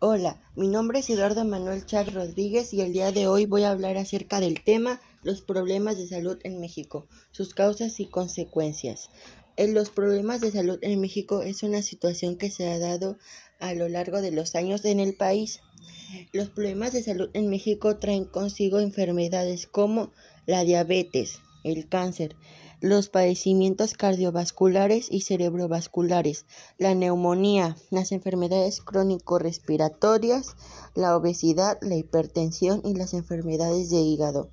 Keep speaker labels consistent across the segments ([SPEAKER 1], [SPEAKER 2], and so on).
[SPEAKER 1] Hola, mi nombre es Eduardo Manuel Char Rodríguez y el día de hoy voy a hablar acerca del tema los problemas de salud en México, sus causas y consecuencias. En los problemas de salud en México es una situación que se ha dado a lo largo de los años en el país. Los problemas de salud en México traen consigo enfermedades como la diabetes, el cáncer, los padecimientos cardiovasculares y cerebrovasculares, la neumonía, las enfermedades crónico-respiratorias, la obesidad, la hipertensión y las enfermedades de hígado.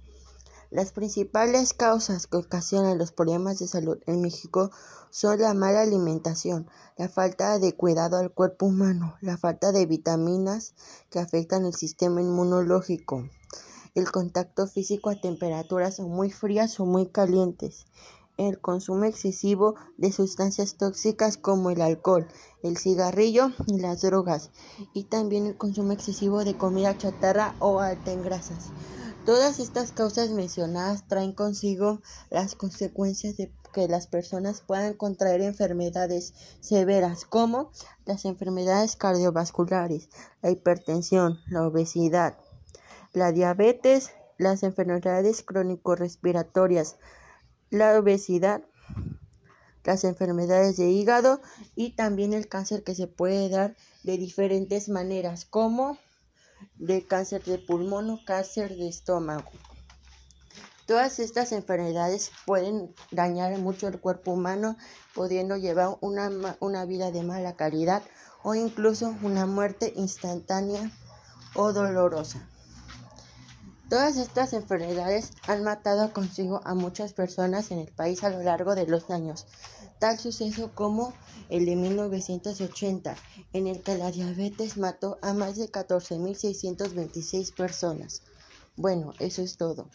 [SPEAKER 1] Las principales causas que ocasionan los problemas de salud en México son la mala alimentación, la falta de cuidado al cuerpo humano, la falta de vitaminas que afectan el sistema inmunológico, el contacto físico a temperaturas muy frías o muy calientes, el consumo excesivo de sustancias tóxicas como el alcohol, el cigarrillo y las drogas, y también el consumo excesivo de comida chatarra o alta en grasas. Todas estas causas mencionadas traen consigo las consecuencias de que las personas puedan contraer enfermedades severas como las enfermedades cardiovasculares, la hipertensión, la obesidad, la diabetes, las enfermedades crónico-respiratorias, la obesidad, las enfermedades de hígado y también el cáncer que se puede dar de diferentes maneras, como de cáncer de pulmón o cáncer de estómago. Todas estas enfermedades pueden dañar mucho el cuerpo humano, pudiendo llevar una, una vida de mala calidad o incluso una muerte instantánea o dolorosa. Todas estas enfermedades han matado consigo a muchas personas en el país a lo largo de los años. Tal suceso como el de 1980, en el que la diabetes mató a más de 14.626 personas. Bueno, eso es todo.